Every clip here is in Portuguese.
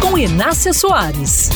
com Inácia Soares.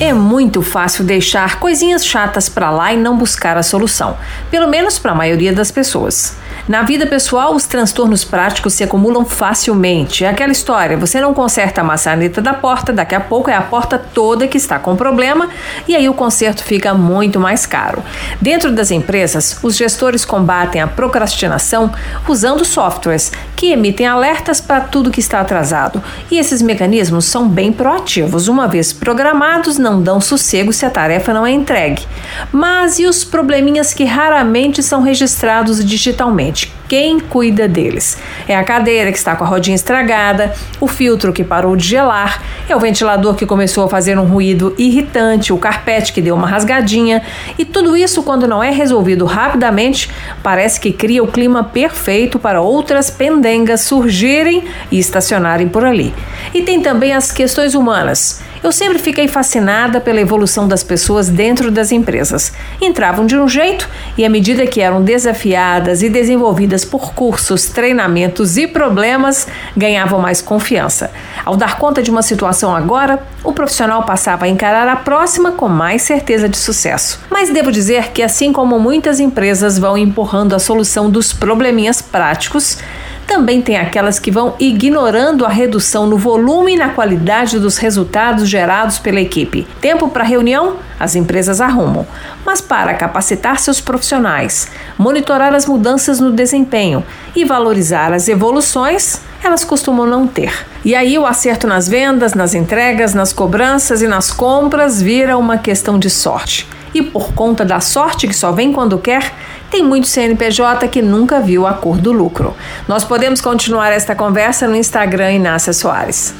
É muito fácil deixar coisinhas chatas para lá e não buscar a solução, pelo menos para a maioria das pessoas. Na vida pessoal, os transtornos práticos se acumulam facilmente. É aquela história: você não conserta a maçaneta da porta, daqui a pouco é a porta toda que está com problema e aí o conserto fica muito mais caro. Dentro das empresas, os gestores combatem a procrastinação usando softwares que emitem alertas para tudo que está atrasado. E esses mecanismos são bem proativos. Uma vez programados, não dão sossego se a tarefa não é entregue. Mas e os probleminhas que raramente são registrados digitalmente? Quem cuida deles. É a cadeira que está com a rodinha estragada, o filtro que parou de gelar, é o ventilador que começou a fazer um ruído irritante, o carpete que deu uma rasgadinha, e tudo isso, quando não é resolvido rapidamente, parece que cria o clima perfeito para outras pendengas surgirem e estacionarem por ali. E tem também as questões humanas. Eu sempre fiquei fascinada pela evolução das pessoas dentro das empresas. Entravam de um jeito e, à medida que eram desafiadas e desenvolvidas por cursos, treinamentos e problemas, ganhavam mais confiança. Ao dar conta de uma situação agora, o profissional passava a encarar a próxima com mais certeza de sucesso. Mas devo dizer que, assim como muitas empresas vão empurrando a solução dos probleminhas práticos, também tem aquelas que vão ignorando a redução no volume e na qualidade dos resultados gerados pela equipe. Tempo para reunião? As empresas arrumam. Mas para capacitar seus profissionais, monitorar as mudanças no desempenho e valorizar as evoluções, elas costumam não ter. E aí o acerto nas vendas, nas entregas, nas cobranças e nas compras vira uma questão de sorte. E por conta da sorte que só vem quando quer, tem muito CNPJ que nunca viu a cor do lucro. Nós podemos continuar esta conversa no Instagram Inácia Soares.